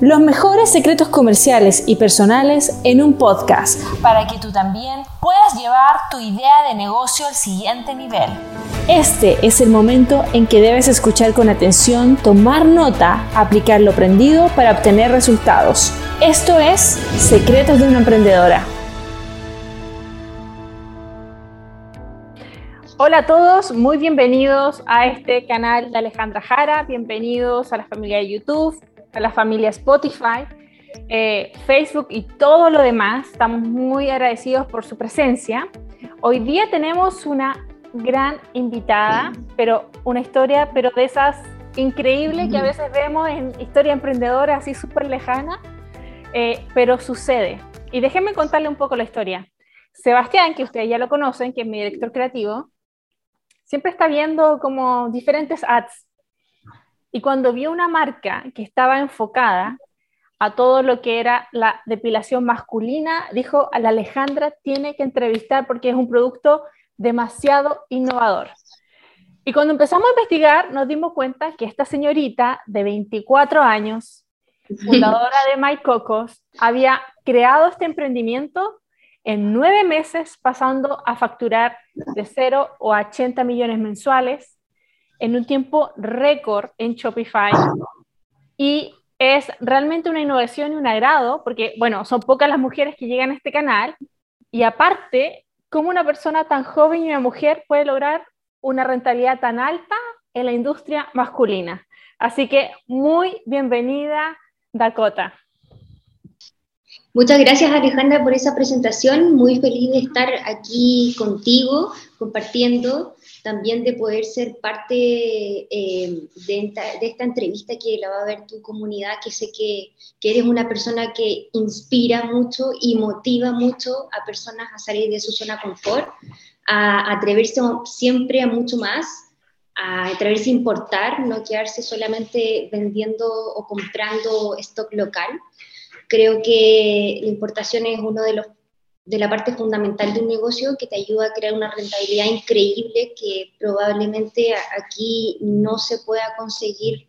Los mejores secretos comerciales y personales en un podcast para que tú también puedas llevar tu idea de negocio al siguiente nivel. Este es el momento en que debes escuchar con atención, tomar nota, aplicar lo aprendido para obtener resultados. Esto es Secretos de una Emprendedora. Hola a todos, muy bienvenidos a este canal de Alejandra Jara, bienvenidos a la familia de YouTube, a la familia Spotify, eh, Facebook y todo lo demás. Estamos muy agradecidos por su presencia. Hoy día tenemos una gran invitada, pero una historia, pero de esas increíbles que a veces vemos en historia emprendedora así súper lejana, eh, pero sucede. Y déjenme contarle un poco la historia. Sebastián, que ustedes ya lo conocen, que es mi director creativo, siempre está viendo como diferentes ads y cuando vio una marca que estaba enfocada a todo lo que era la depilación masculina, dijo, a la Alejandra tiene que entrevistar porque es un producto demasiado innovador. Y cuando empezamos a investigar, nos dimos cuenta que esta señorita de 24 años, fundadora de My Cocos, había creado este emprendimiento en nueve meses, pasando a facturar de 0 o 80 millones mensuales en un tiempo récord en Shopify y es realmente una innovación y un agrado porque, bueno, son pocas las mujeres que llegan a este canal y aparte, ¿cómo una persona tan joven y una mujer puede lograr una rentabilidad tan alta en la industria masculina? Así que muy bienvenida, Dakota. Muchas gracias Alejandra por esa presentación, muy feliz de estar aquí contigo compartiendo también de poder ser parte eh, de, esta, entrevista que la va a ver tu comunidad, que sé que, eres una persona que inspira mucho y motiva mucho a personas a salir de su zona de confort, a, atreverse siempre a mucho más, a atreverse a importar, no quedarse solamente vendiendo o comprando stock local. Creo que la importación es uno de los de la parte fundamental de un negocio que te ayuda a crear una rentabilidad increíble que probablemente aquí no se pueda conseguir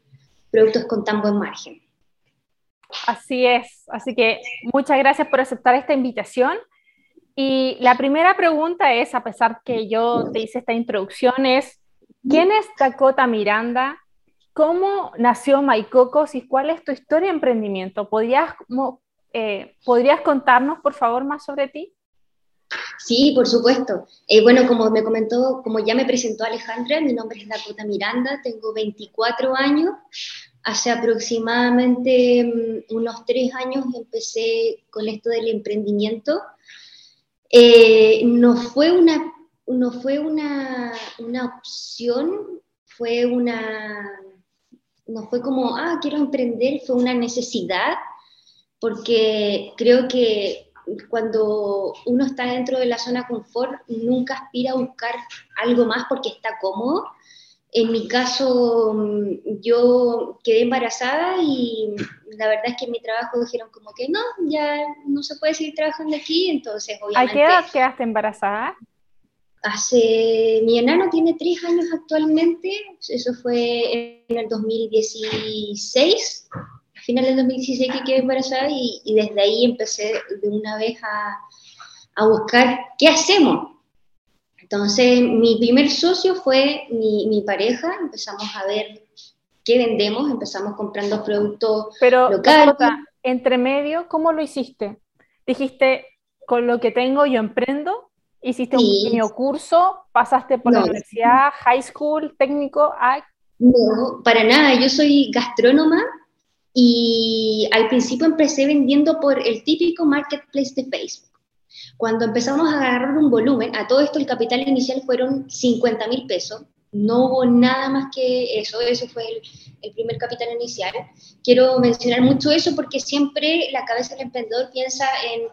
productos con tan buen margen. Así es, así que muchas gracias por aceptar esta invitación. Y la primera pregunta es, a pesar que yo te hice esta introducción, es, ¿quién es Dakota Miranda? ¿Cómo nació Maicocos y cuál es tu historia de emprendimiento? ¿Podrías eh, ¿podrías contarnos, por favor, más sobre ti? Sí, por supuesto. Eh, bueno, como me comentó, como ya me presentó Alejandra, mi nombre es Dakota Miranda, tengo 24 años. Hace aproximadamente mm, unos tres años empecé con esto del emprendimiento. Eh, no fue una, no fue una, una opción, fue una, no fue como, ah, quiero emprender, fue una necesidad porque creo que cuando uno está dentro de la zona confort, nunca aspira a buscar algo más porque está cómodo. En mi caso, yo quedé embarazada y la verdad es que en mi trabajo dijeron como que no, ya no se puede seguir trabajando aquí, entonces obviamente... ¿A qué edad quedaste embarazada? Hace, mi enano tiene tres años actualmente, eso fue en el 2016, final del 2016 que quedé embarazada y, y, desde ahí empecé de una vez a, a, buscar qué hacemos. Entonces, mi primer socio fue mi, mi, pareja, empezamos a ver qué vendemos, empezamos comprando productos Pero, locales. entre medio, ¿cómo lo hiciste? Dijiste, con lo que tengo yo emprendo, hiciste un pequeño curso, pasaste por la universidad, high school, técnico, No, para nada, yo soy gastrónoma, y al principio empecé vendiendo por el típico marketplace de Facebook. Cuando empezamos a agarrar un volumen, a todo esto el capital inicial fueron 50 mil pesos, no hubo nada más que eso, eso fue el, el, primer capital inicial. Quiero mencionar mucho eso porque siempre la cabeza del emprendedor piensa en,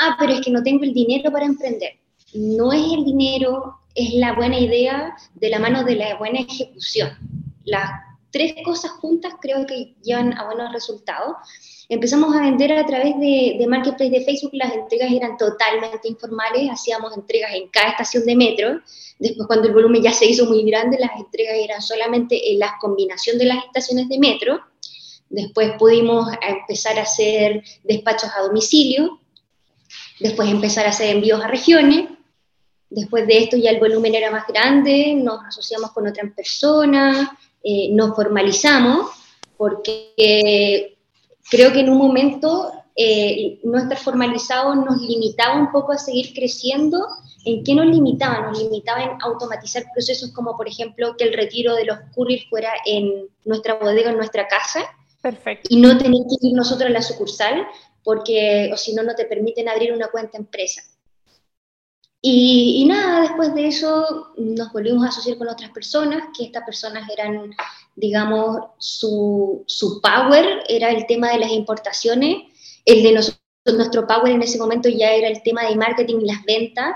ah, pero es que no tengo el dinero para emprender. No es el dinero, es la buena idea de la mano de la buena ejecución. La tres cosas juntas creo que llevan a buenos resultados. Empezamos a vender a través de, de, Marketplace de Facebook, las entregas eran totalmente informales, hacíamos entregas en cada estación de metro. Después, cuando el volumen ya se hizo muy grande, las entregas eran solamente en la combinación de las estaciones de metro. Después pudimos empezar a hacer despachos a domicilio, después empezar a hacer envíos a regiones. Después de esto ya el volumen era más grande, nos asociamos con otras personas, eh, nos formalizamos, porque creo que en un momento eh, no estar formalizado nos limitaba un poco a seguir creciendo. ¿En qué nos limitaba? Nos limitaba en automatizar procesos como, por ejemplo, que el retiro de los couriers fuera en nuestra bodega, en nuestra casa. Perfecto. Y no tener que ir nosotros a la sucursal, porque o si no, no te permiten abrir una cuenta empresa. Y, y, nada, después de eso nos volvimos a asociar con otras personas, que estas personas eran, digamos, su, su power era el tema de las importaciones. El de nosotros, nuestro power en ese momento ya era el tema de marketing y las ventas.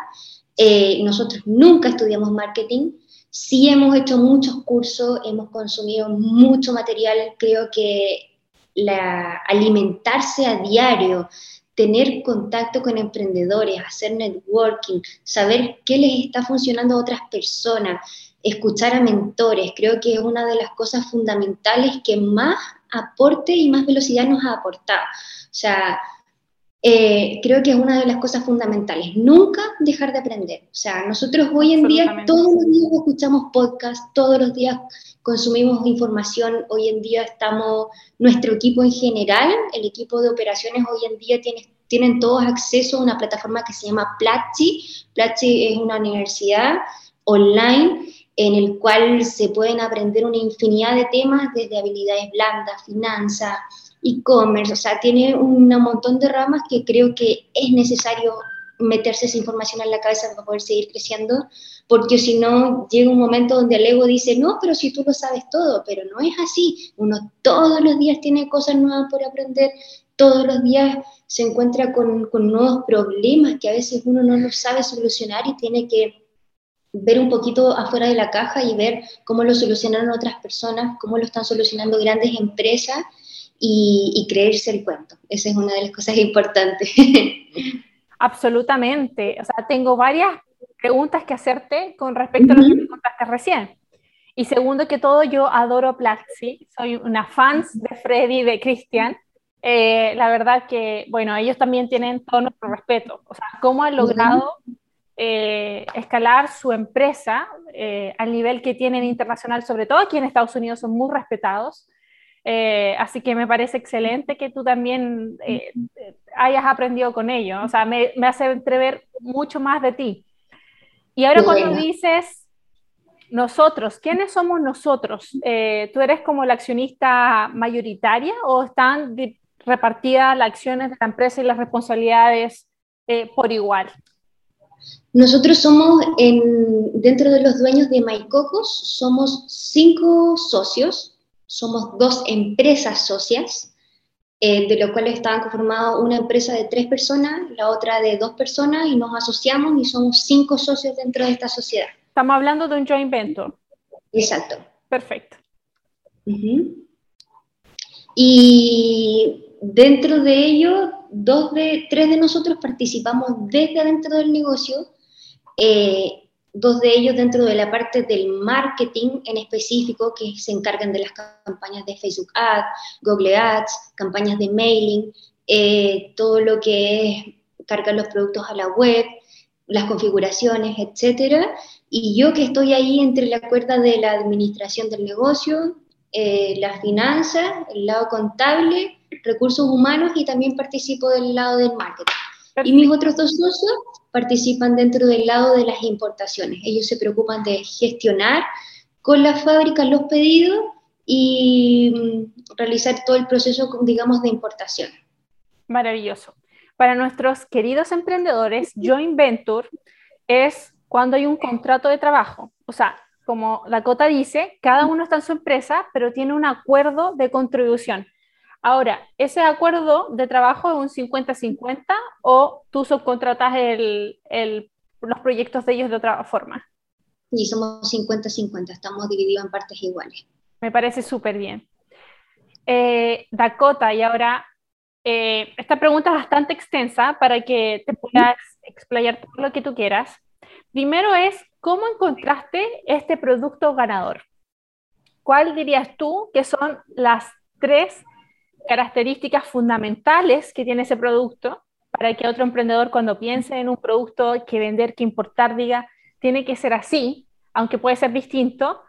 Eh, nosotros nunca estudiamos marketing, sí hemos hecho muchos cursos, hemos consumido mucho material, creo que la, alimentarse a diario, tener contacto con emprendedores, hacer networking, saber qué les está funcionando a otras personas, escuchar a mentores, creo que es una de las cosas fundamentales que más aporte y más velocidad nos ha aportado. O sea, eh, creo que es una de las cosas fundamentales, nunca dejar de aprender. O sea, nosotros hoy en día todos los días escuchamos podcasts, todos los días consumimos información, hoy en día estamos, nuestro equipo en general, el equipo de operaciones hoy en día tiene, tienen todos acceso a una plataforma que se llama Platzi. Platzi es una universidad online en el cual se pueden aprender una infinidad de temas, desde habilidades blandas, finanzas, e-commerce, o sea, tiene un montón de ramas que creo que es necesario meterse esa información en la cabeza para poder seguir creciendo, porque si no, llega un momento donde el ego dice, no, pero si tú lo sabes todo, pero no es así, uno todos los días tiene cosas nuevas por aprender, todos los días se encuentra con, con nuevos problemas que a veces uno no los sabe solucionar y tiene que ver un poquito afuera de la caja y ver cómo lo solucionaron otras personas, cómo lo están solucionando grandes empresas y, creerse el cuento. Esa es una de las cosas importantes. Absolutamente. O sea, tengo varias preguntas que hacerte con respecto a lo que me contaste recién. Y segundo que todo, yo adoro Platzi, soy una fan de Freddy, de Cristian. Eh, la verdad que, bueno, ellos también tienen todo nuestro respeto. O sea, cómo han logrado eh, escalar su empresa eh, al nivel que tienen internacional, sobre todo aquí en Estados Unidos son muy respetados. Eh, así que me parece excelente que tú también hayas aprendido con ellos. O sea, me, hace entrever mucho más de ti. Y ahora cuando dices nosotros, ¿quiénes somos nosotros? ¿Tú eres como la accionista mayoritaria o están repartidas las acciones de la empresa y las responsabilidades por igual? Nosotros somos, dentro de los dueños de Maicocos, somos cinco socios, somos dos empresas socias, eh, de lo cual estaban conformados una empresa de tres personas, la otra de dos personas, y nos asociamos y somos cinco socios dentro de esta sociedad. Estamos hablando de un joint venture. Exacto. Perfecto. Y dentro de ello, dos de, tres de nosotros participamos desde adentro del negocio eh, dos de ellos dentro de la parte del marketing en específico, que se encargan de las campañas de Facebook Ads, Google Ads, campañas de mailing, eh, todo lo que es cargar los productos a la web, las configuraciones, etcétera. Y yo que estoy ahí entre la cuerda de la administración del negocio, eh, las finanzas, el lado contable, recursos humanos y también participo del lado del marketing. Y mis otros dos socios participan dentro del lado de las importaciones. Ellos se preocupan de gestionar con la fábrica los pedidos y mm, realizar todo el proceso, digamos, de importación. Maravilloso. Para nuestros queridos emprendedores, joint venture es cuando hay un contrato de trabajo. O sea, como Dakota dice, cada uno está en su empresa, pero tiene un acuerdo de contribución. Ahora, ¿ese acuerdo de trabajo es un 50-50 o tú subcontratas los proyectos de ellos de otra forma? Sí, somos 50-50, estamos divididos en partes iguales. Me parece súper bien. Eh, Dakota, y ahora, eh, esta pregunta es bastante extensa para que te puedas explayar todo lo que tú quieras. Primero es, ¿cómo encontraste este producto ganador? ¿Cuál dirías tú que son las tres características fundamentales que tiene ese producto para que otro emprendedor cuando piense en un producto que vender, que importar, diga, tiene que ser así, aunque puede ser distinto.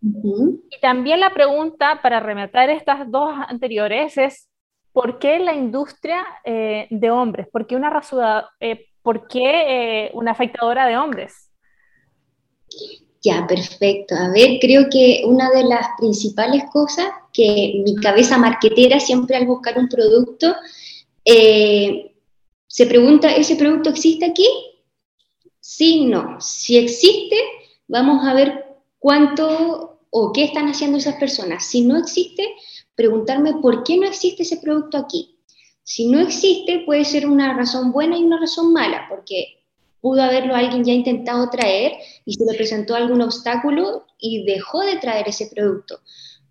Y también la pregunta para rematar estas dos anteriores es, ¿por qué la industria eh, de hombres? ¿Por qué una, rasura, eh, ¿por qué, eh, una afectadora de hombres? Ya, perfecto. A ver, creo que una de las principales cosas que mi cabeza marquetera siempre al buscar un producto, se pregunta, ¿ese producto existe aquí? Sí, no. Si existe, vamos a ver cuánto o qué están haciendo esas personas. Si no existe, preguntarme por qué no existe ese producto aquí. Si no existe, puede ser una razón buena y una razón mala, porque pudo haberlo alguien ya intentado traer y se le presentó algún obstáculo y dejó de traer ese producto.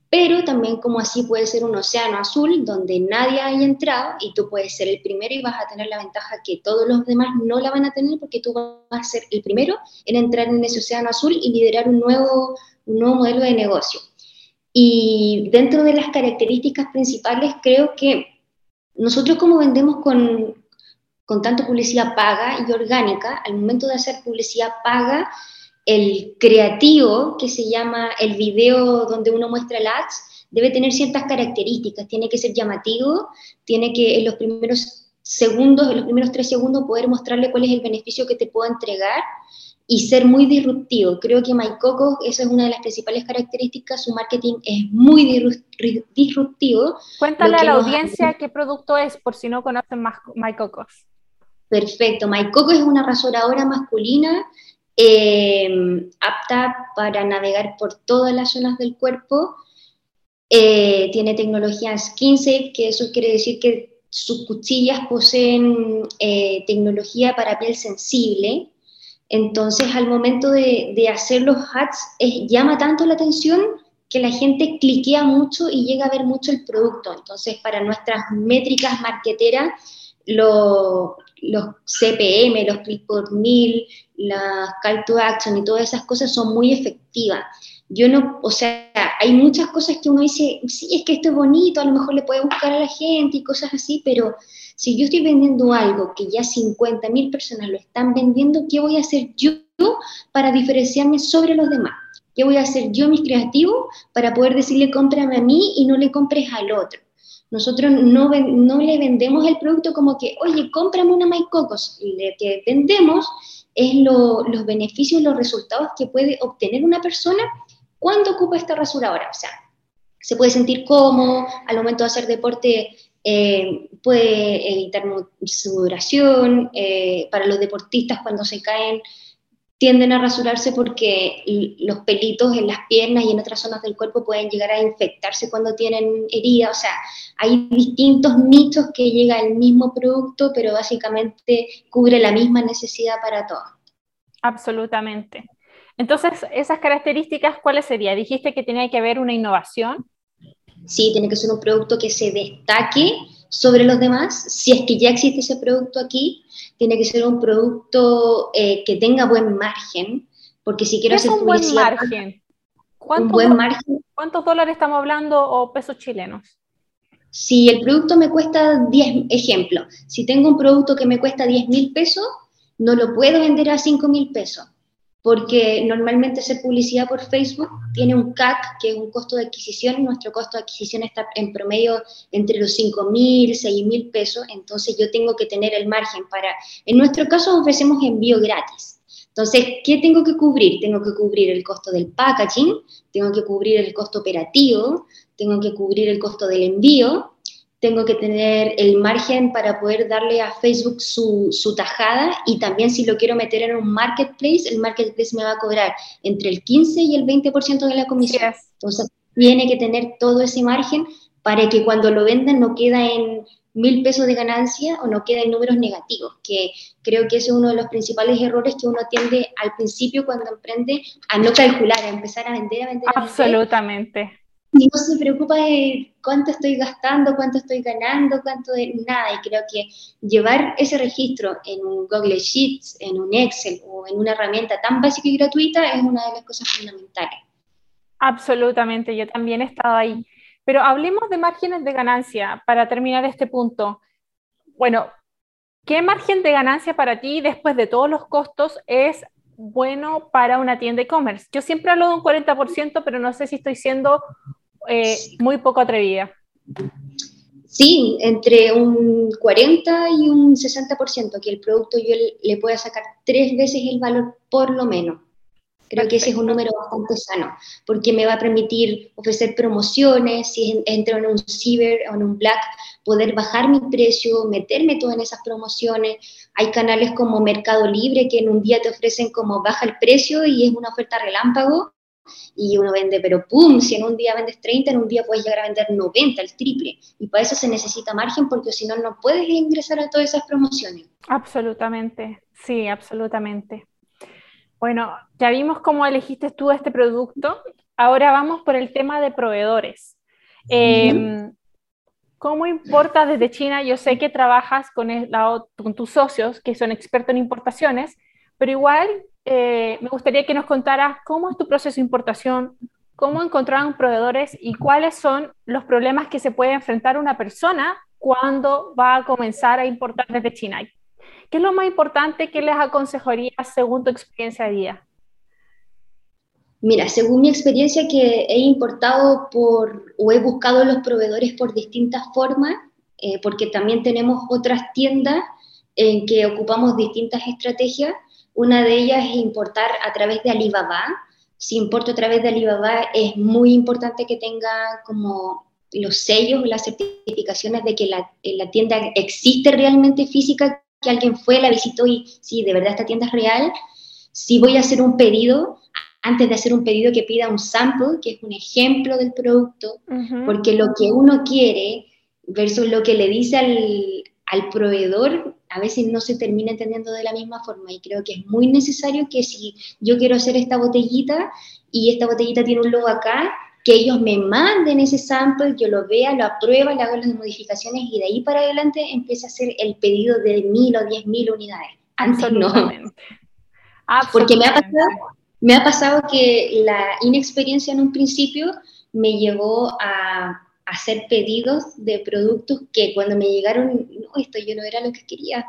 Pero también como así puede ser un océano azul donde nadie haya entrado y tú puedes ser el primero y vas a tener la ventaja que todos los demás no la van a tener porque tú vas a ser el primero en entrar en ese océano azul y liderar un nuevo, un nuevo modelo de negocio. Y dentro de las características principales, creo que nosotros como vendemos con, con tanto publicidad paga y orgánica, al momento de hacer publicidad paga, el creativo, que se llama el video donde uno muestra el ads, debe tener ciertas características, tiene que ser llamativo, tiene que en los primeros segundos, en los primeros tres segundos, poder mostrarle cuál es el beneficio que te puedo entregar y ser muy disruptivo. Creo que MyCoco, esa es una de las principales características, su marketing es muy disruptivo. Cuéntale a la audiencia qué producto es, por si no conocen más MyCoco. Perfecto, MyCoco es una rasuradora masculina eh, apta para navegar por todas las zonas del cuerpo. Eh, tiene tecnología SkinSafe, que eso quiere decir que sus cuchillas poseen eh, tecnología para piel sensible, entonces, al momento de, hacer los ads, llama tanto la atención que la gente cliquea mucho y llega a ver mucho el producto. Entonces, para nuestras métricas marqueteras, los CPM, los click por mil, las call to action y todas esas cosas son muy efectivas. Yo no, o sea, hay muchas cosas que uno dice, sí, es que esto es bonito, a lo mejor le puede buscar a la gente y cosas así, pero si yo estoy vendiendo algo que ya 50 mil personas lo están vendiendo, ¿qué voy a hacer yo para diferenciarme sobre los demás? ¿Qué voy a hacer yo, mis creativos, para poder decirle cómprame a mí y no le compres al otro? Nosotros no, le vendemos el producto como que, oye, cómprame una MyCocos. Lo que vendemos es los beneficios los resultados que puede obtener una persona cuando ocupa esta rasuradora. O sea, se puede sentir cómodo, al momento de hacer deporte eh, puede evitar sudoración, eh, para los deportistas cuando se caen tienden a rasurarse porque los pelitos en las piernas y en otras zonas del cuerpo pueden llegar a infectarse cuando tienen herida, o sea, hay distintos nichos que llega el mismo producto, pero básicamente cubre la misma necesidad para todos. Absolutamente. Entonces, esas características, ¿cuáles serían? Dijiste que tenía que haber una innovación. Sí, tiene que ser un producto que se destaque sobre los demás. Si es que ya existe ese producto aquí, tiene que ser un producto eh, que tenga buen margen, porque si quiero hacer un buen margen? Un buen margen. ¿Cuántos dólares estamos hablando o pesos chilenos? Si el producto me cuesta 10, ejemplo, si tengo un producto que me cuesta 10 mil pesos, no lo puedo vender a 5 mil pesos porque normalmente hacer publicidad por Facebook tiene un CAC, que es un costo de adquisición, nuestro costo de adquisición está en promedio entre los 5 mil, 6 mil pesos, entonces yo tengo que tener el margen para, en nuestro caso ofrecemos envío gratis. Entonces, ¿qué tengo que cubrir? Tengo que cubrir el costo del packaging, tengo que cubrir el costo operativo, tengo que cubrir el costo del envío, tengo que tener el margen para poder darle a Facebook su, su, tajada y también si lo quiero meter en un marketplace, el marketplace me va a cobrar entre el 15 y el 20% de la comisión. Entonces, tiene que tener todo ese margen para que cuando lo vendan no queda en mil pesos de ganancia o no queda en números negativos, que creo que ese es uno de los principales errores que uno tiende al principio cuando emprende a no calcular, a empezar a vender, a vender. Absolutamente y no se preocupa de cuánto estoy gastando, cuánto estoy ganando, cuánto de nada. Y creo que llevar ese registro en un Google Sheets, en un Excel o en una herramienta tan básica y gratuita es una de las cosas fundamentales. Absolutamente, yo también he estado ahí. Pero hablemos de márgenes de ganancia para terminar este punto. Bueno, ¿qué margen de ganancia para ti después de todos los costos es bueno para una tienda e-commerce? Yo siempre hablo de un 40%, pero no sé si estoy siendo eh, muy poco atrevida. Sí, entre un 40 y un 60%, que el producto yo le pueda sacar tres veces el valor por lo menos. Creo que ese es un número bastante sano, porque me va a permitir ofrecer promociones, si entro en un ciber o en un black, poder bajar mi precio, meterme todo en esas promociones. Hay canales como Mercado Libre que en un día te ofrecen como baja el precio y es una oferta relámpago y uno vende, pero ¡pum! Si en un día vendes 30, en un día puedes llegar a vender 90, el triple. Y para eso se necesita margen porque si no, no puedes ingresar a todas esas promociones. Absolutamente, sí, absolutamente. Bueno, ya vimos cómo elegiste tú este producto. Ahora vamos por el tema de proveedores. Em, ¿Cómo importa desde China? Yo sé que trabajas con, con, tus socios que son expertos en importaciones, pero igual eh, me gustaría que nos contaras cómo es tu proceso de importación, cómo encontraron proveedores y cuáles son los problemas que se puede enfrentar una persona cuando va a comenzar a importar desde China. ¿Qué es lo más importante que les aconsejarías según tu experiencia de vida? Mira, según mi experiencia que he importado por o he buscado los proveedores por distintas formas, eh, porque también tenemos otras tiendas en que ocupamos distintas estrategias. Una de ellas es importar a través de Alibaba. Si importo a través de Alibaba es muy importante que tenga como los sellos, las certificaciones de que la, la tienda existe realmente física que alguien fue, la visitó y sí, de verdad esta tienda es real. Si voy a hacer un pedido, antes de hacer un pedido que pida un sample, que es un ejemplo del producto, porque lo que uno quiere versus lo que le dice al, al proveedor, a veces no se termina entendiendo de la misma forma y creo que es muy necesario que si yo quiero hacer esta botellita y esta botellita tiene un logo acá, que ellos me manden ese sample, yo lo vea, lo aprueba, le hago las modificaciones y de ahí para adelante empiece a hacer el pedido de mil o diez mil unidades. Antes no. Porque me ha, pasado, me ha pasado que la inexperiencia en un principio me llevó a hacer pedidos de productos que cuando me llegaron, no, esto yo no era lo que quería,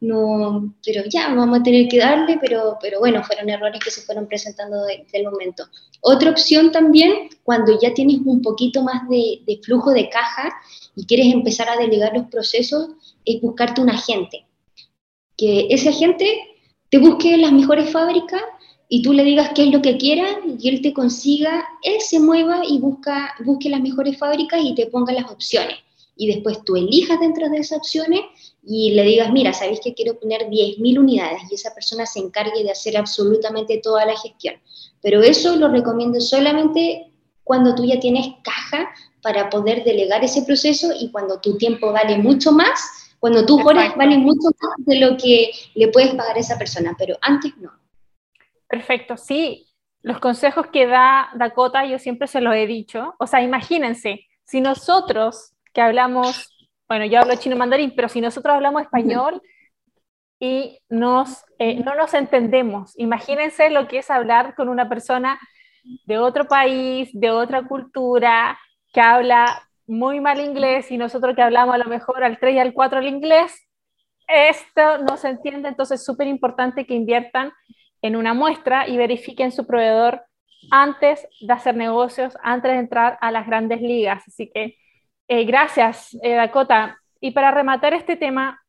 no, pero ya, vamos a tener que darle, pero, pero bueno, fueron errores que se fueron presentando del momento. Otra opción también, cuando ya tienes un poquito más de, de, flujo de caja y quieres empezar a delegar los procesos, es buscarte un agente. Que ese agente te busque las mejores fábricas y tú le digas qué es lo que quiera y él te consiga, él se mueva y busca, busque las mejores fábricas y te ponga las opciones. Y después tú elijas dentro de esas opciones y le digas, mira, sabéis que quiero poner 10.000 unidades y esa persona se encargue de hacer absolutamente toda la gestión. Pero eso lo recomiendo solamente cuando tú ya tienes caja para poder delegar ese proceso y cuando tu tiempo vale mucho más, cuando tus horas valen mucho más de lo que le puedes pagar a esa persona, pero antes no. Perfecto, sí. Los consejos que da Dakota yo siempre se los he dicho. O sea, imagínense, si nosotros que hablamos bueno, yo hablo chino mandarín, pero si nosotros hablamos español y nos, eh, no nos entendemos, imagínense lo que es hablar con una persona de otro país, de otra cultura, que habla muy mal inglés y nosotros que hablamos a lo mejor al 3 y al 4 el inglés, esto no se entiende, entonces es súper importante que inviertan en una muestra y verifiquen su proveedor antes de hacer negocios, antes de entrar a las grandes ligas. Así que eh, gracias, eh, Dakota. Y para rematar este tema,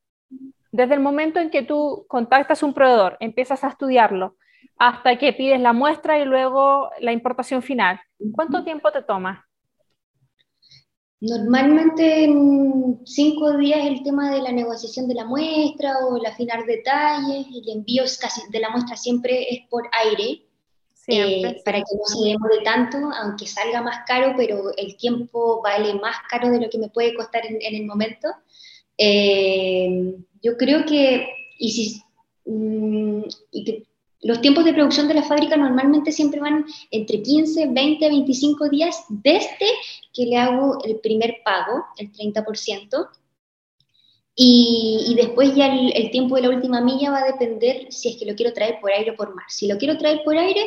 desde el momento en que tú contactas un proveedor, empiezas a estudiarlo, hasta que pides la muestra y luego la importación final, ¿cuánto tiempo te toma? Normalmente en cinco días el tema de la negociación de la muestra o el afinar detalles, el envío casi de la muestra siempre es por aire, eh, para que no se demore tanto, aunque salga más caro, pero el tiempo vale más caro de lo que me puede costar en, el momento. Eh, yo creo que, y si, mm, los tiempos de producción de la fábrica normalmente siempre van entre 15, 20, 25 días desde que le hago el primer pago, el 30%. Y, después ya el, el, tiempo de la última milla va a depender si es que lo quiero traer por aire o por mar. Si lo quiero traer por aire,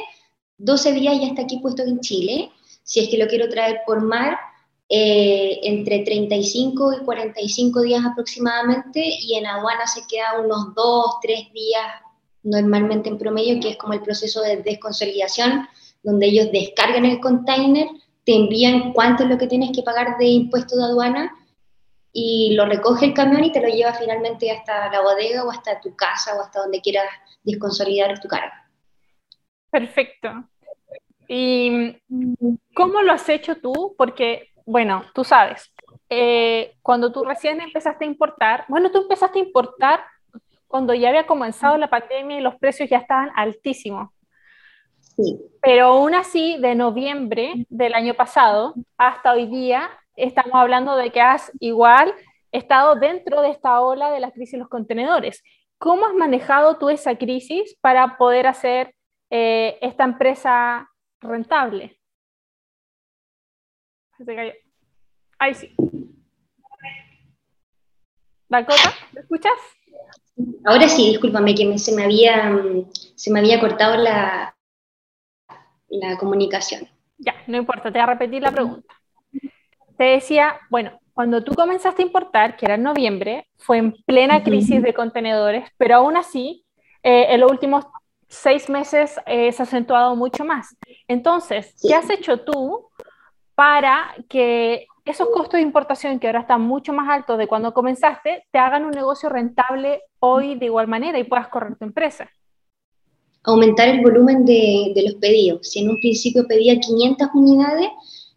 12 días ya está aquí puesto en Chile. Si es que lo quiero traer por mar, eh, entre 35 y 45 días aproximadamente y en aduana se queda unos 2, 3 días normalmente en promedio, que es como el proceso de desconsolidación, donde ellos descargan el container, te envían cuánto es lo que tienes que pagar de impuesto de aduana y lo recoge el camión y te lo lleva finalmente hasta la bodega o hasta tu casa o hasta donde quieras desconsolidar tu carga. Perfecto. ¿Y cómo lo has hecho tú? Porque, bueno, tú sabes, eh, cuando tú recién empezaste a importar, bueno, tú empezaste a importar cuando ya había comenzado la pandemia y los precios ya estaban altísimos. Sí. Pero aún así, de noviembre del año pasado hasta hoy día, estamos hablando de que has igual estado dentro de esta ola de la crisis de los contenedores. ¿Cómo has manejado tú esa crisis para poder hacer eh, esta empresa rentable? Ahí sí. Dakota, ¿me escuchas? Ahora sí, discúlpame que se, me había, se me había cortado la, la comunicación. Ya, no importa, te voy a repetir la pregunta te decía, bueno, cuando tú comenzaste a importar, que era en noviembre, fue en plena crisis de contenedores, pero aún así, eh, en los últimos seis meses eh, se ha acentuado mucho más. Entonces, ¿qué has hecho tú para que esos costos de importación, que ahora están mucho más altos de cuando comenzaste, te hagan un negocio rentable hoy de igual manera y puedas correr tu empresa? Aumentar el volumen de, de los pedidos. Si en un principio pedía 500 unidades,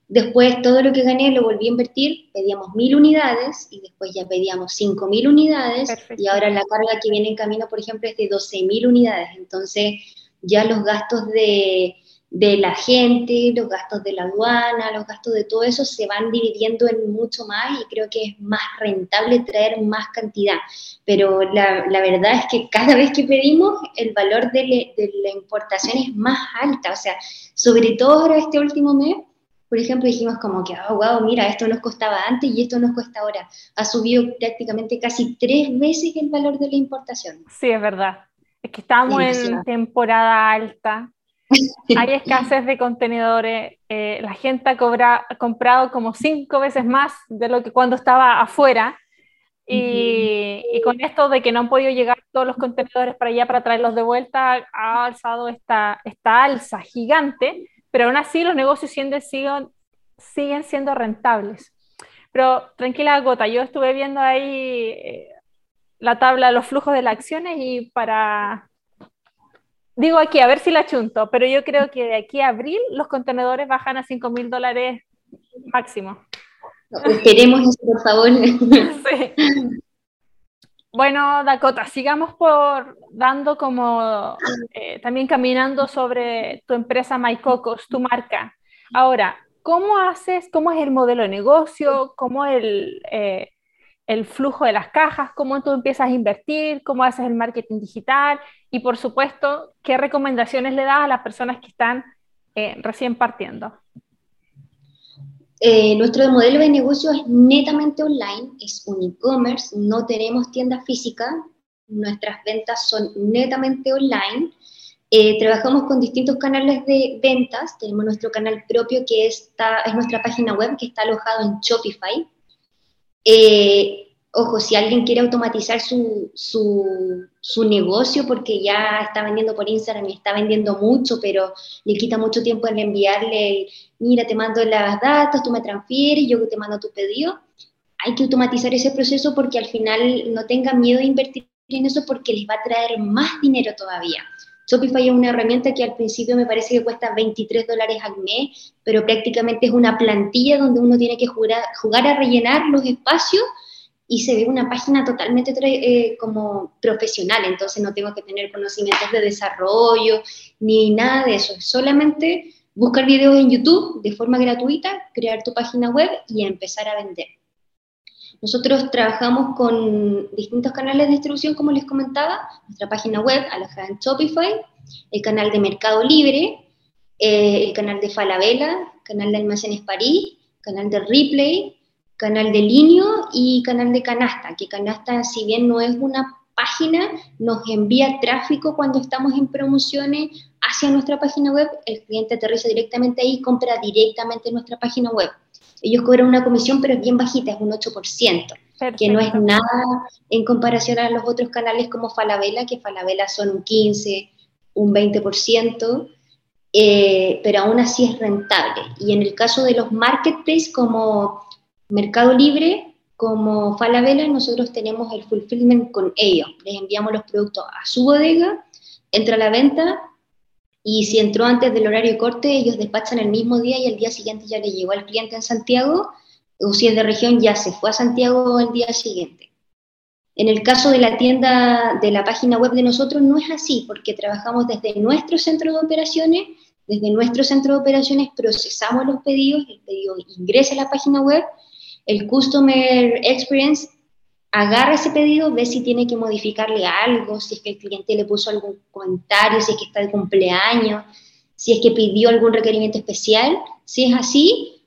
Después todo lo que gané lo volví a invertir, pedíamos mil unidades y después ya pedíamos cinco mil unidades y ahora la carga que viene en camino, por ejemplo, es de 12 mil unidades. Entonces ya los gastos de, de, la gente, los gastos de la aduana, los gastos de todo eso se van dividiendo en mucho más y creo que es más rentable traer más cantidad. Pero la, la verdad es que cada vez que pedimos el valor de, de la importación es más alta. O sea, sobre todo ahora este último mes por ejemplo, dijimos como que, oh, wow, mira, esto nos costaba antes y esto nos cuesta ahora. Ha subido prácticamente casi tres veces el valor de la importación. Sí, es verdad. Es que estamos en temporada alta. Hay escasez de contenedores. Eh, la gente ha, cobra, comprado como cinco veces más de lo que cuando estaba afuera. Y, y, con esto de que no han podido llegar todos los contenedores para allá para traerlos de vuelta, ha alzado esta, esta alza gigante pero aún así los negocios siguen, siguen siendo rentables. Pero tranquila, Gota, yo estuve viendo ahí eh, la tabla de los flujos de las acciones y para... Digo aquí, a ver si la chunto, pero yo creo que de aquí a abril los contenedores bajan a 5 mil dólares máximo. esperemos eso, por favor. Sí. Bueno, Dakota, sigamos por dando como eh, también caminando sobre tu empresa MyCocos, tu marca. Ahora, ¿cómo haces, cómo es el modelo de negocio, cómo el, eh, el flujo de las cajas, cómo tú empiezas a invertir, cómo haces el marketing digital y por supuesto, qué recomendaciones le das a las personas que están eh, recién partiendo? Eh, nuestro modelo de negocio es netamente online, es un e-commerce, no tenemos tienda física, nuestras ventas son netamente online. Eh, trabajamos con distintos canales de ventas, tenemos nuestro canal propio que está, es nuestra página web que está alojado en Shopify. Eh, ojo, si alguien quiere automatizar su, su, su, negocio porque ya está vendiendo por Instagram y está vendiendo mucho, pero le quita mucho tiempo en enviarle, mira, te mando las datos, tú me transfieres, yo te mando tu pedido, hay que automatizar ese proceso porque al final no tengan miedo de invertir en eso porque les va a traer más dinero todavía. Shopify es una herramienta que al principio me parece que cuesta 23 dólares al mes, pero prácticamente es una plantilla donde uno tiene que jugar, a rellenar los espacios y se ve una página totalmente eh, como profesional, entonces no tengo que tener conocimientos de desarrollo ni nada de eso, solamente buscar videos en YouTube de forma gratuita, crear tu página web y empezar a vender. Nosotros trabajamos con distintos canales de distribución, como les comentaba, nuestra página web alojada en Shopify, el canal de Mercado Libre, eh, el canal de Falabella, canal de Almacenes París, canal de Replay, canal de Linio y canal de Canasta, que Canasta, si bien no es una página, nos envía tráfico cuando estamos en promociones hacia nuestra página web, el cliente aterriza directamente ahí y compra directamente en nuestra página web. Ellos cobran una comisión, pero es bien bajita, es un 8%, que no es nada en comparación a los otros canales como Falabella, que Falabella son un 15, un 20%, eh, pero aún así es rentable. Y en el caso de los marketplaces como Mercado Libre, como Falabella, nosotros tenemos el fulfillment con ellos. Les enviamos los productos a su bodega, entra a la venta y si entró antes del horario corte, ellos despachan el mismo día y el día siguiente ya le llegó al cliente en Santiago, o si es de región ya se fue a Santiago el día siguiente. En el caso de la tienda de la página web de nosotros no es así, porque trabajamos desde nuestro centro de operaciones, desde nuestro centro de operaciones procesamos los pedidos, el pedido ingresa a la página web, el Customer Experience agarra ese pedido, ve si tiene que modificarle algo, si es que el cliente le puso algún comentario, si es que está de cumpleaños, si es que pidió algún requerimiento especial. Si es así,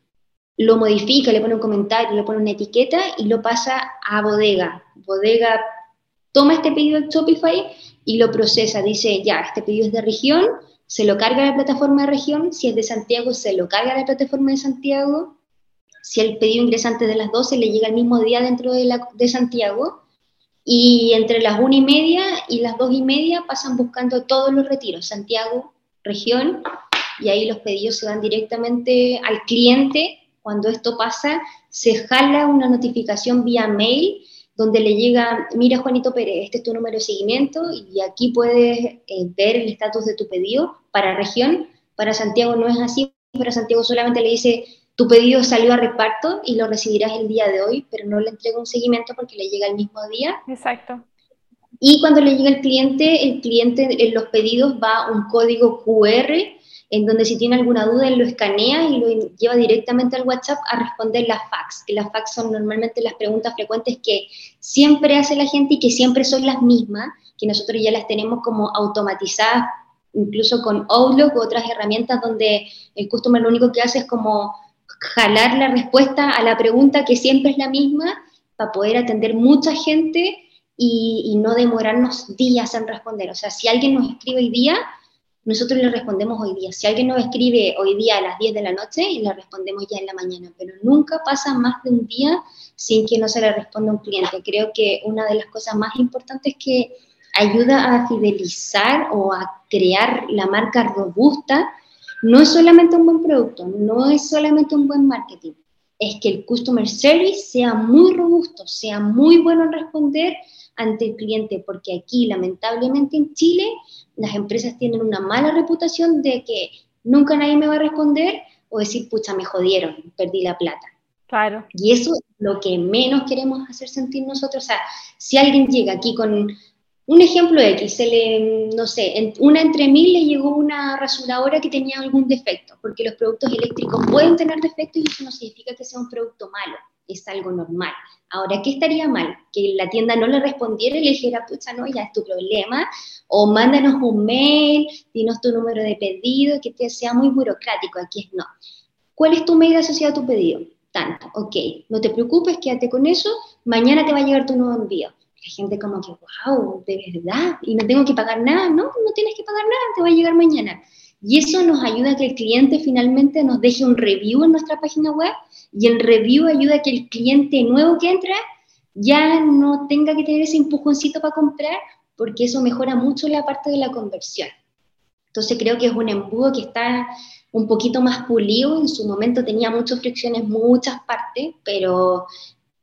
lo modifica, le pone un comentario, le pone una etiqueta y lo pasa a bodega. Bodega toma este pedido de Shopify y lo procesa. Dice, ya, este pedido es de región, se lo carga a la plataforma de región. Si es de Santiago, se lo carga a la plataforma de Santiago. Si el pedido ingresa antes de las 12, le llega el mismo día dentro de, Santiago. Y entre las 1 y media y las 2 y media pasan buscando todos los retiros. Santiago, región, y ahí los pedidos se van directamente al cliente cuando esto pasa, se jala una notificación vía mail donde le llega, mira Juanito Pérez, este es tu número de seguimiento y aquí puedes eh, ver el estatus de tu pedido para región. Para Santiago no es así, para Santiago solamente le dice, tu pedido salió a reparto y lo recibirás el día de hoy, pero no le entrega un seguimiento porque le llega el mismo día. Exacto. Y cuando le llega el cliente, el cliente en los pedidos va un código QR en donde si tiene alguna duda, él lo escanea y lo lleva directamente al WhatsApp a responder las fax, que las fax son normalmente las preguntas frecuentes que siempre hace la gente y que siempre son las mismas, que nosotros ya las tenemos como automatizadas, incluso con Outlook u otras herramientas donde el customer lo único que hace es como jalar la respuesta a la pregunta que siempre es la misma para poder atender mucha gente y, no demorarnos días en responder. O sea, si alguien nos escribe hoy día, nosotros le respondemos hoy día. Si alguien nos escribe hoy día a las 10 de la noche, le respondemos ya en la mañana, pero nunca pasa más de un día sin que no se le responda un cliente. Creo que una de las cosas más importantes que ayuda a fidelizar o a crear la marca robusta no es solamente un buen producto, no es solamente un buen marketing, es que el customer service sea muy robusto, sea muy bueno en responder ante el cliente, porque aquí lamentablemente en Chile las empresas tienen una mala reputación de que nunca nadie me va a responder o decir, pucha, me jodieron, perdí la plata. Claro. Y eso es lo que menos queremos hacer sentir nosotros. O sea, si alguien llega aquí con un ejemplo X, se le, no sé, una entre mil le llegó una rasuradora que tenía algún defecto, porque los productos eléctricos pueden tener defectos y eso no significa que sea un producto malo, es algo normal. Ahora, ¿qué estaría mal? Que la tienda no le respondiera y le dijera, pucha, no, ya es tu problema, o mándanos un mail, dinos tu número de pedido, que te sea muy burocrático, aquí es no. ¿Cuál es tu mail asociado a tu pedido? Tanto, ok, no te preocupes, quédate con eso, mañana te va a llegar tu nuevo envío. La gente como que, wow, de verdad, y no tengo que pagar nada, no, no tienes que pagar nada, te va a llegar mañana. Y eso nos ayuda a que el cliente finalmente nos deje un review en nuestra página web y el review ayuda a que el cliente nuevo que entra ya no tenga que tener ese empujoncito para comprar porque eso mejora mucho la parte de la conversión. Entonces creo que es un embudo que está un poquito más pulido, en su momento tenía muchas fricciones, muchas partes, pero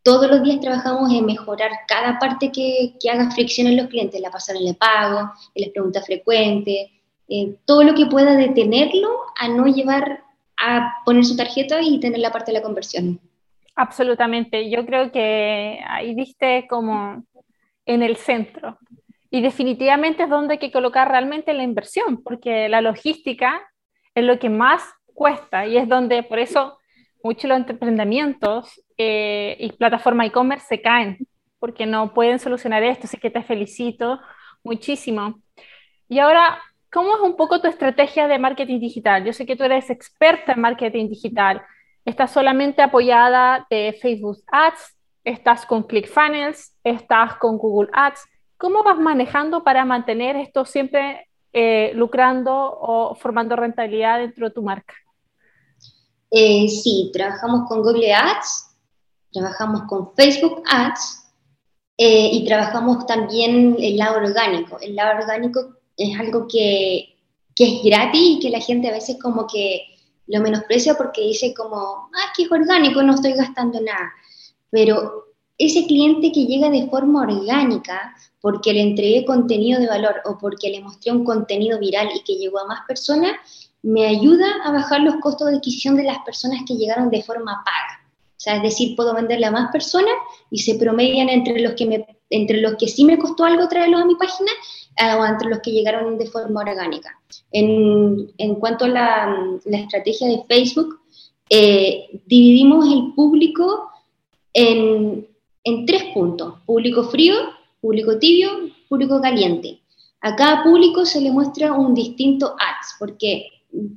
todos los días trabajamos en mejorar cada parte que, haga fricción en los clientes, la pasarela de pago, en las preguntas frecuentes, eh, todo lo que pueda detenerlo a no llevar a poner su tarjeta y tener la parte de la conversión. Absolutamente, yo creo que ahí viste como en el centro. Y definitivamente es donde hay que colocar realmente la inversión, porque la logística es lo que más cuesta y es donde por eso muchos los emprendimientos eh, y plataformas e-commerce se caen, porque no pueden solucionar esto, así que te felicito muchísimo. Y ahora ¿Cómo es un poco tu estrategia de marketing digital? Yo sé que tú eres experta en marketing digital. ¿Estás solamente apoyada de Facebook Ads? ¿Estás con ClickFunnels? ¿Estás con Google Ads? ¿Cómo vas manejando para mantener esto siempre eh, lucrando o formando rentabilidad dentro de tu marca? Eh, sí, trabajamos con Google Ads, trabajamos con Facebook Ads eh, y trabajamos también el lado orgánico. El lado orgánico es algo que, que es gratis y que la gente a veces como que lo menosprecia porque dice como, ah, que es orgánico, no estoy gastando nada. Pero ese cliente que llega de forma orgánica porque le entregué contenido de valor o porque le mostré un contenido viral y que llegó a más personas, me ayuda a bajar los costos de adquisición de las personas que llegaron de forma paga. Sea, es decir, puedo venderle a más personas y se promedian entre los que, entre los que sí me costó algo traerlos a mi página o entre los que llegaron de forma orgánica. En, en cuanto a la, la, estrategia de Facebook, eh, dividimos el público en, en tres puntos, público frío, público tibio, público caliente. A cada público se le muestra un distinto ads, porque,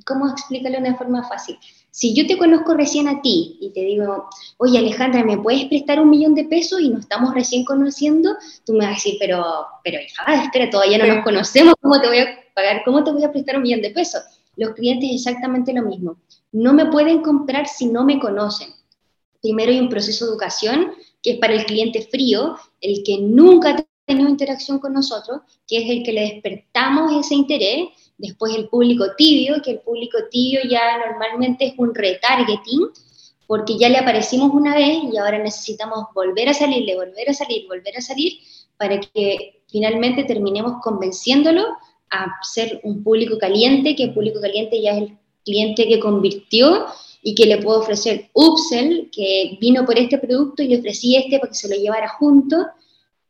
¿cómo explicarlo de una forma fácil? Si yo te conozco recién a ti y te digo, oye Alejandra, ¿me puedes prestar un millón de pesos y nos estamos recién conociendo? Tú me vas a decir, pero, pero hija, espera, todavía no nos conocemos, ¿cómo te voy a pagar? ¿Cómo te voy a prestar un millón de pesos? Los clientes exactamente lo mismo. No me pueden comprar si no me conocen. Primero hay un proceso de educación que es para el cliente frío, el que nunca ha tenido interacción con nosotros, que es el que le despertamos ese interés, después el público tibio, que el público tibio ya normalmente es un retargeting, porque ya le aparecimos una vez y ahora necesitamos volver a salirle, volver a salir, volver a salir, para que finalmente terminemos convenciéndolo a ser un público caliente, que el público caliente ya es el cliente que convirtió y que le puedo ofrecer upsell, que vino por este producto y le ofrecí este para que se lo llevara junto,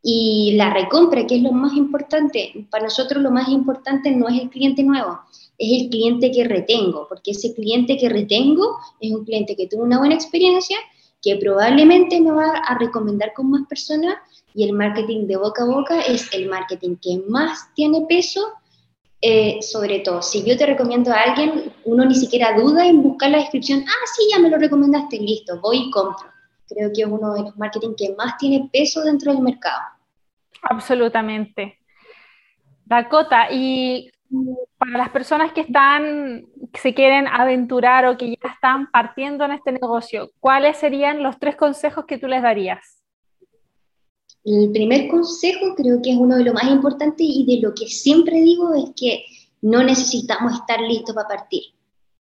y la recompra, que es lo más importante. Para nosotros lo más importante no es el cliente nuevo, es el cliente que retengo, porque ese cliente que retengo es un cliente que tuvo una buena experiencia, que probablemente me va a recomendar con más personas y el marketing de boca a boca es el marketing que más tiene peso eh, sobre todo, si yo te recomiendo a alguien, uno ni siquiera duda en buscar la descripción, ah, sí, ya me lo recomendaste, listo, voy y compro. Creo que es uno de los marketing que más tiene peso dentro del mercado. Absolutamente. Dakota, y para las personas que están, que se quieren aventurar o que ya están partiendo en este negocio, ¿cuáles serían los tres consejos que tú les darías? El primer consejo creo que es uno de los más importantes y de lo que siempre digo es que no necesitamos estar listos para partir.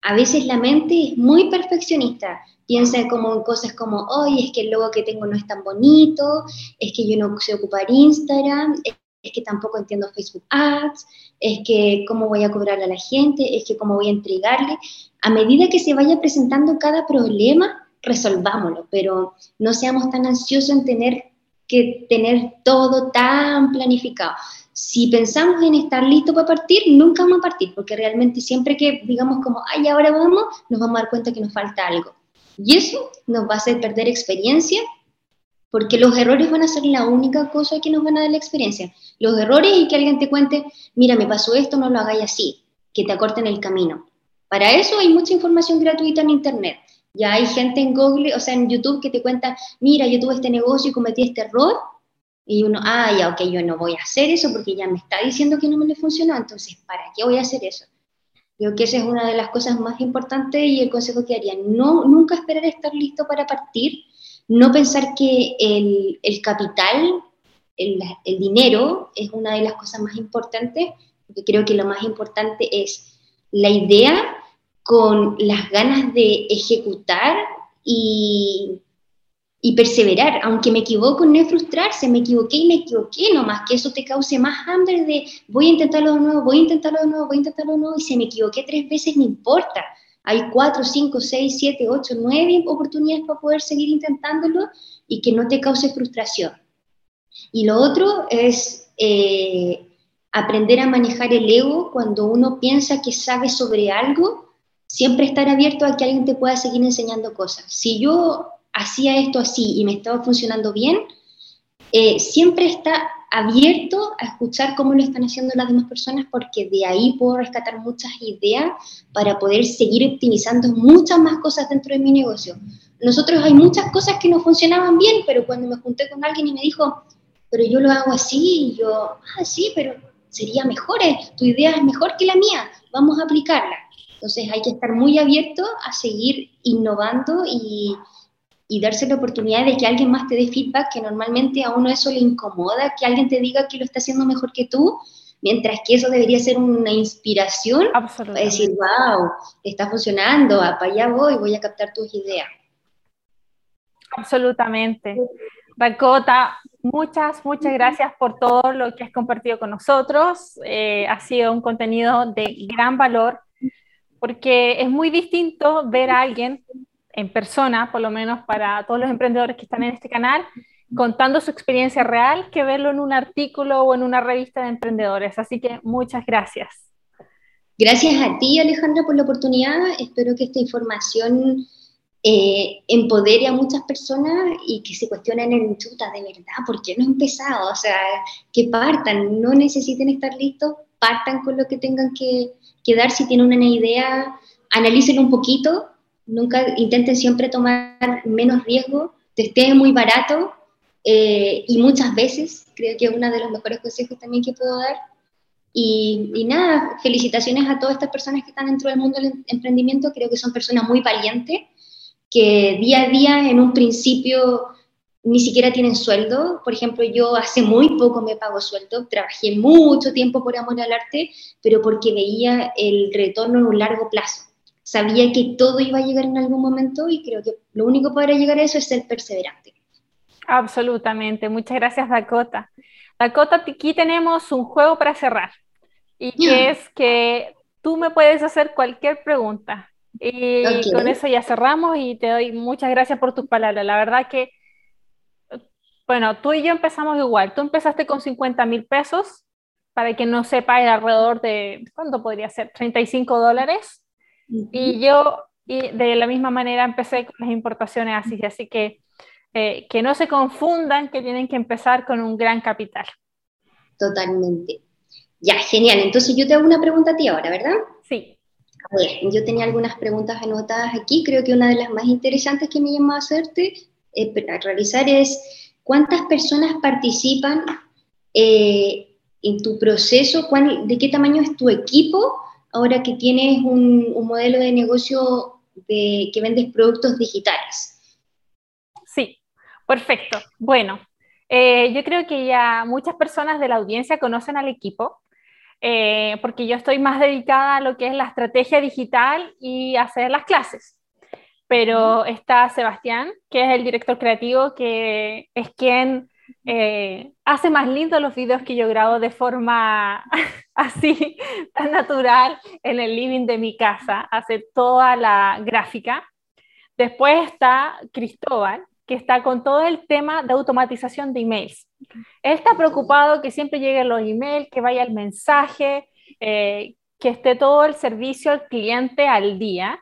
A veces la mente es muy perfeccionista, piensa como en cosas como, oye, es que el logo que tengo no es tan bonito, es que yo no sé ocupar Instagram, es que tampoco entiendo Facebook Ads, es que cómo voy a cobrarle a la gente, es que cómo voy a entregarle. A medida que se vaya presentando cada problema, resolvámoslo, pero no seamos tan ansiosos en tener que tener todo tan planificado. Si pensamos en estar listo para partir, nunca vamos a partir, porque realmente siempre que digamos como, ay, ahora vamos, nos vamos a dar cuenta que nos falta algo. Y eso nos va a hacer perder experiencia, porque los errores van a ser la única cosa que nos van a dar la experiencia. Los errores y que alguien te cuente, mira, me pasó esto, no lo hagáis así, que te acorten el camino. Para eso hay mucha información gratuita en Internet. Ya hay gente en Google, o sea, en YouTube que te cuenta, mira, yo tuve este negocio y cometí este error. Y uno, ah, ya, ok, yo no voy a hacer eso porque ya me está diciendo que no me le funcionó, entonces, ¿para qué voy a hacer eso? Creo que esa es una de las cosas más importantes y el consejo que haría, no, nunca esperar estar listo para partir, no pensar que el, el capital, el, el dinero es una de las cosas más importantes, porque creo que lo más importante es la idea con las ganas de ejecutar y, y perseverar, aunque me equivoco, no es frustrarse, me equivoqué y me equivoqué, nomás que eso te cause más hambre de voy a intentarlo de nuevo, voy a intentarlo de nuevo, voy a intentarlo de nuevo, y si me equivoqué tres veces, no importa. Hay cuatro, cinco, seis, siete, ocho, nueve oportunidades para poder seguir intentándolo y que no te cause frustración. Y lo otro es eh, aprender a manejar el ego cuando uno piensa que sabe sobre algo siempre estar abierto a que alguien te pueda seguir enseñando cosas. Si yo hacía esto así y me estaba funcionando bien, eh, siempre está abierto a escuchar cómo lo están haciendo las demás personas porque de ahí puedo rescatar muchas ideas para poder seguir optimizando muchas más cosas dentro de mi negocio. Nosotros hay muchas cosas que no funcionaban bien, pero cuando me junté con alguien y me dijo, pero yo lo hago así, y yo, ah, sí, pero sería mejor, eh, tu idea es mejor que la mía, vamos a aplicarla Entonces hay que estar muy abierto a seguir innovando y, y darse la oportunidad de que alguien más te dé feedback, que normalmente a uno eso le incomoda, que alguien te diga que lo está haciendo mejor que tú, mientras que eso debería ser una inspiración para decir, wow, está funcionando, para allá voy, voy a captar tus ideas. Absolutamente. Dakota, muchas, muchas gracias por todo lo que has compartido con nosotros. Eh, ha sido un contenido de gran valor porque es muy distinto ver a alguien en persona, por lo menos para todos los emprendedores que están en este canal, contando su experiencia real que verlo en un artículo o en una revista de emprendedores. Así que muchas gracias. Gracias a ti, Alejandra, por la oportunidad. Espero que esta información eh, empodere a muchas personas y que se cuestionen en chuta, de verdad, ¿por qué no he empezado? O sea, que partan, no necesiten estar listos, partan con lo que tengan que, que dar. Si tienen una idea, analícenlo un poquito, nunca intenten siempre tomar menos riesgo, esté muy barato eh, y muchas veces, creo que es uno de los mejores consejos también que puedo dar. Y, y, nada, felicitaciones a todas estas personas que están dentro del mundo del emprendimiento, creo que son personas muy valientes, que día a día en un principio ni siquiera tienen sueldo. Por ejemplo, yo hace muy poco me pago sueldo, trabajé mucho tiempo por amor al arte, pero porque veía el retorno en un largo plazo. Sabía que todo iba a llegar en algún momento y creo que lo único para llegar a eso es ser perseverante. Absolutamente. Muchas gracias, Dakota. Dakota, aquí tenemos un juego para cerrar y que es que tú me puedes hacer cualquier pregunta. Y con eso ya cerramos y te doy muchas gracias por tus palabras. La verdad que, bueno, tú y yo empezamos igual. Tú empezaste con 50 mil pesos, para que no sepa, era alrededor de, ¿cuánto podría ser? 35 dólares. Y yo y de la misma manera empecé con las importaciones así, así que eh, que no se confundan que tienen que empezar con un gran capital. Totalmente. Ya, genial. Entonces yo te hago una pregunta a ti ahora, ¿verdad? Sí. A ver, yo tenía algunas preguntas anotadas aquí. Creo que una de las más interesantes que me llamó a hacerte, eh, a realizar es, ¿cuántas personas participan eh, en tu proceso? ¿De qué tamaño es tu equipo ahora que tienes un, un modelo de negocio de, que vendes productos digitales? Perfecto. Bueno, eh, yo creo que ya muchas personas de la audiencia conocen al equipo, eh, porque yo estoy más dedicada a lo que es la estrategia digital y hacer las clases. Pero está Sebastián, que es el director creativo, que es quien eh, hace más lindo los videos que yo grabo de forma así, tan natural, en el living de mi casa, hace toda la gráfica. Después está Cristóbal, que está con todo el tema de automatización de emails. Él está preocupado que siempre lleguen los emails, que vaya el mensaje, eh, que esté todo el servicio al cliente al día.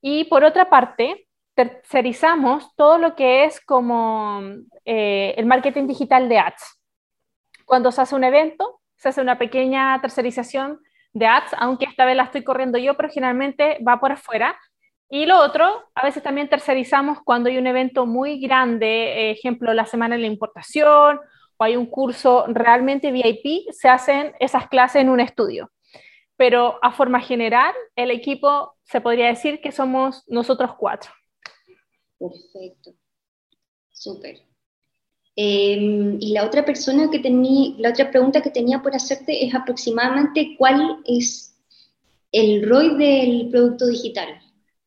Y por otra parte, tercerizamos todo lo que es como eh, el marketing digital de ads. Cuando se hace un evento, se hace una pequeña tercerización de ads, aunque esta vez la estoy corriendo yo, pero generalmente va por afuera, y lo otro, a veces también tercerizamos cuando hay un evento muy grande, ejemplo, la semana de la importación o hay un curso realmente VIP, se hacen esas clases en un estudio. Pero a forma general, el equipo se podría decir que somos nosotros cuatro. Perfecto. Súper. Em, y la otra persona que tenía, la otra pregunta que tenía por hacerte es aproximadamente cuál es el ROI del producto digital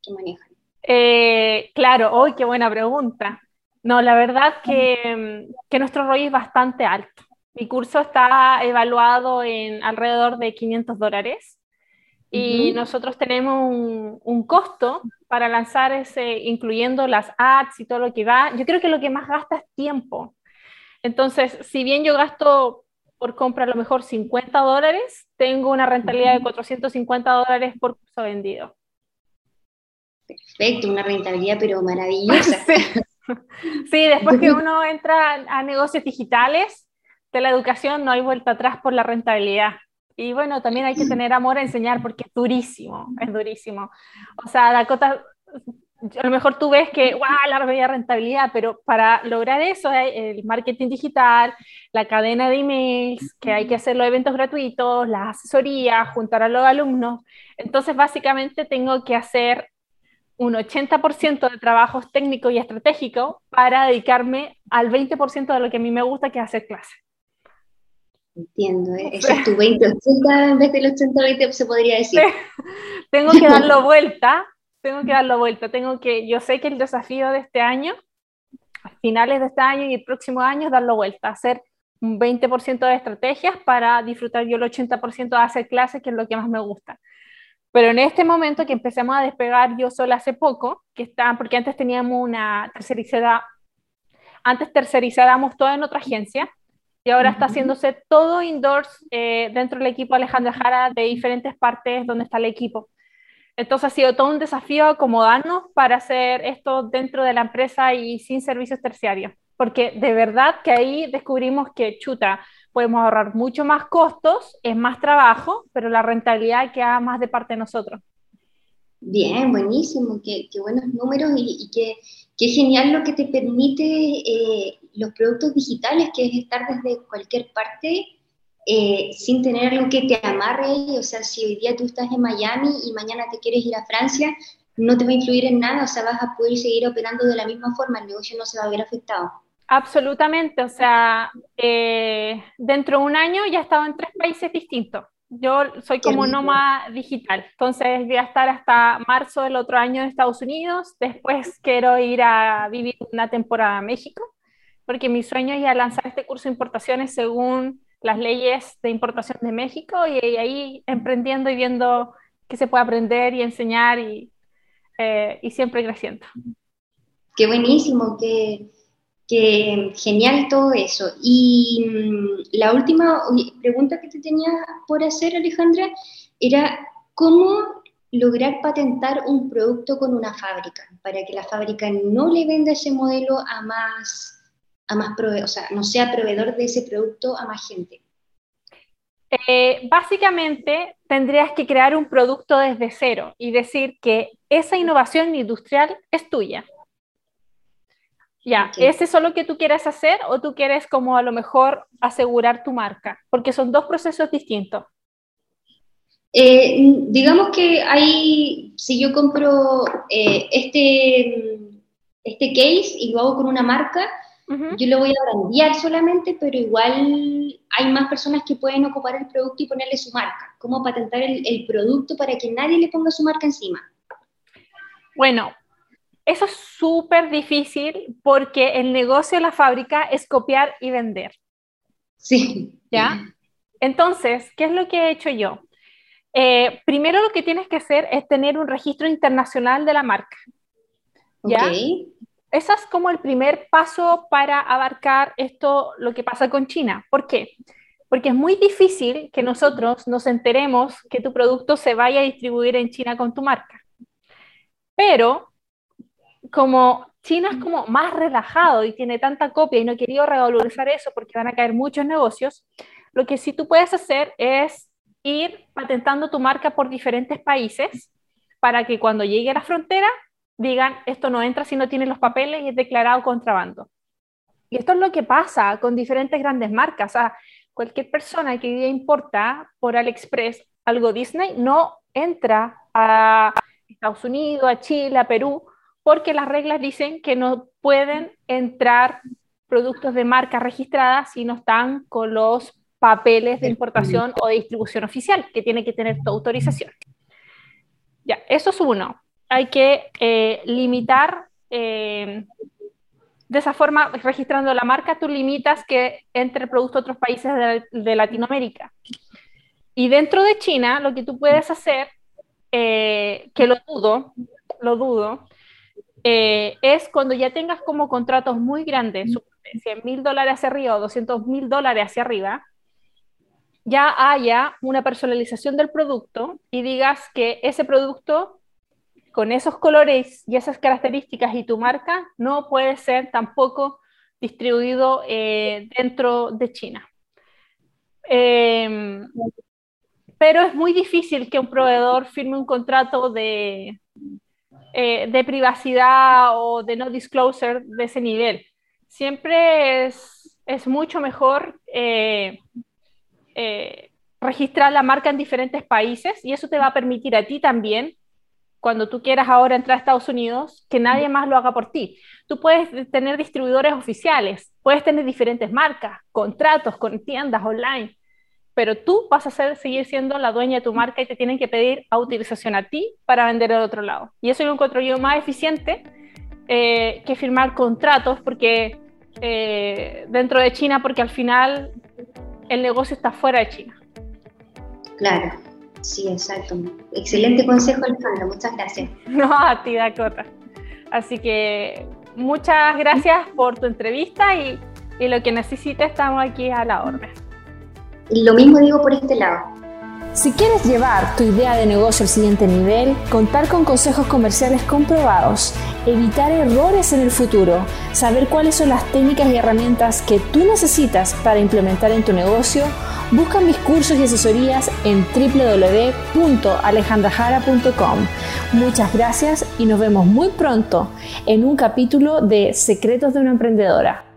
que manejan? Eh, claro, hoy qué buena pregunta. No, la verdad que, que nuestro ROI es bastante alto. Mi curso está evaluado en alrededor de 500 dólares y nosotros tenemos un, un, costo para lanzar ese, incluyendo las ads y todo lo que va. Yo creo que lo que más gasta es tiempo. Entonces, si bien yo gasto por compra a lo mejor 50 dólares, tengo una rentabilidad de 450 dólares por curso vendido. Perfecto, una rentabilidad pero maravillosa. Sí. después que uno entra a negocios digitales de la educación no hay vuelta atrás por la rentabilidad. Y bueno, también hay que tener amor a enseñar porque es durísimo, es durísimo. O sea, Dakota, a lo mejor tú ves que, ¡guau!, la rentabilidad, pero para lograr eso, el marketing digital, la cadena de emails, que hay que hacer los eventos gratuitos, la asesoría, juntar a los alumnos. Entonces, básicamente tengo que hacer un 80% de trabajos técnicos y estratégicos para dedicarme al 20% de lo que a mí me gusta, que es hacer clases. Entiendo, ¿eh? ese es tu 20-80 en vez del 80-20 se podría decir. tengo que darlo vuelta, tengo que darlo vuelta, tengo que, yo sé que el desafío de este año, a finales de este año y el próximo año, es darlo vuelta, hacer un 20% de estrategias para disfrutar yo el 80% de hacer clases, que es lo que más me gusta. Pero en este momento que empecemos a despegar yo sola hace poco, que está, porque antes teníamos una tercerizada, antes tercerizábamos todo en otra agencia, y ahora está haciéndose todo indoors eh, dentro del equipo Alejandra Jara de diferentes partes donde está el equipo. Entonces ha sido todo un desafío acomodarnos para hacer esto dentro de la empresa y sin servicios terciarios, porque de verdad que ahí descubrimos que chuta, podemos ahorrar mucho más costos, es más trabajo, pero la rentabilidad queda más de parte de nosotros. Bien, buenísimo, qué, buenos números y, qué, genial lo que te permite eh, los productos digitales, que es estar desde cualquier parte eh, sin tener algo que te amarre. O sea, si hoy día tú estás en Miami y mañana te quieres ir a Francia, no te va a influir en nada, o sea, vas a poder seguir operando de la misma forma, el negocio no se va a ver afectado. Absolutamente, o sea, eh, dentro de un año ya he estado en tres países distintos. Yo soy como nómada digital, entonces voy a estar hasta marzo del otro año en Estados Unidos, después quiero ir a vivir una temporada a México, porque mi sueño es a lanzar este curso de importaciones según las leyes de importación de México y, ahí emprendiendo y viendo qué se puede aprender y enseñar y, eh, y siempre creciendo. Qué buenísimo, qué, que genial todo eso. Y mm, la última pregunta que te tenía por hacer, Alejandra, era cómo lograr patentar un producto con una fábrica para que la fábrica no le venda ese modelo a más, a más o sea, no sea proveedor de ese producto a más gente. Eh, básicamente tendrías que crear un producto desde cero y decir que esa innovación industrial es tuya. Ya, ¿es eso lo que tú quieres hacer o tú quieres como a lo mejor asegurar tu marca? Porque son dos procesos distintos. Eh, digamos que hay, si yo compro eh, este, este case y lo hago con una marca, yo lo voy a brandear solamente, pero igual hay más personas que pueden ocupar el producto y ponerle su marca. ¿Cómo patentar el, el producto para que nadie le ponga su marca encima? Bueno, eso es súper difícil porque el negocio de la fábrica es copiar y vender. Sí. ¿Ya? Entonces, ¿qué es lo que he hecho yo? Eh, primero lo que tienes que hacer es tener un registro internacional de la marca. ¿Ya? Okay. Ese es como el primer paso para abarcar esto, lo que pasa con China. ¿Por qué? Porque es muy difícil que nosotros nos enteremos que tu producto se vaya a distribuir en China con tu marca. Pero como China es como más relajado y tiene tanta copia y no he querido revalorizar eso porque van a caer muchos negocios, lo que sí tú puedes hacer es ir patentando tu marca por diferentes países para que cuando llegue a la frontera digan esto no entra si no tiene los papeles y es declarado contrabando. Y esto es lo que pasa con diferentes grandes marcas. O cualquier persona que hoy importa por AliExpress algo Disney no entra a Estados Unidos, a Chile, a Perú, porque las reglas dicen que no pueden entrar productos de marca registrada si no están con los papeles de importación o de distribución oficial, que tiene que tener tu autorización. Ya, eso es uno. Hay que eh, limitar, eh, de esa forma, registrando la marca, tú limitas que entre productos de otros países de, de, Latinoamérica. Y dentro de China, lo que tú puedes hacer, eh, que lo dudo, lo dudo, eh, es cuando ya tengas como contratos muy grandes, 100 mil dólares hacia arriba o 200 mil dólares hacia arriba, ya haya una personalización del producto y digas que ese producto con esos colores y esas características y tu marca no puede ser tampoco distribuido eh, dentro de China. Em, pero es muy difícil que un proveedor firme un contrato de eh, de privacidad o de no disclosure de ese nivel. Siempre es, es mucho mejor eh, eh, registrar la marca en diferentes países y eso te va a permitir a ti también, cuando tú quieras ahora entrar a Estados Unidos, que nadie más lo haga por ti. Tú puedes tener distribuidores oficiales, puedes tener diferentes marcas, contratos con tiendas online, pero tú vas a ser, seguir siendo la dueña de tu marca y te tienen que pedir autorización a ti para vender al otro lado. Y eso lo encuentro yo más eficiente eh, que firmar contratos porque eh, dentro de China, porque al final el negocio está fuera de China. Claro, sí, exacto. Excelente consejo, Alejandra. Muchas gracias. No, a ti, Dakota. Así que muchas gracias por tu entrevista y, y lo que necesites, estamos aquí a la orden. Lo mismo digo por este lado. Si quieres llevar tu idea de negocio al siguiente nivel, contar con consejos comerciales comprobados, evitar errores en el futuro, saber cuáles son las técnicas y herramientas que tú necesitas para implementar en tu negocio, busca mis cursos y asesorías en www.alejandrajara.com. Muchas gracias y nos vemos muy pronto en un capítulo de Secretos de una Emprendedora.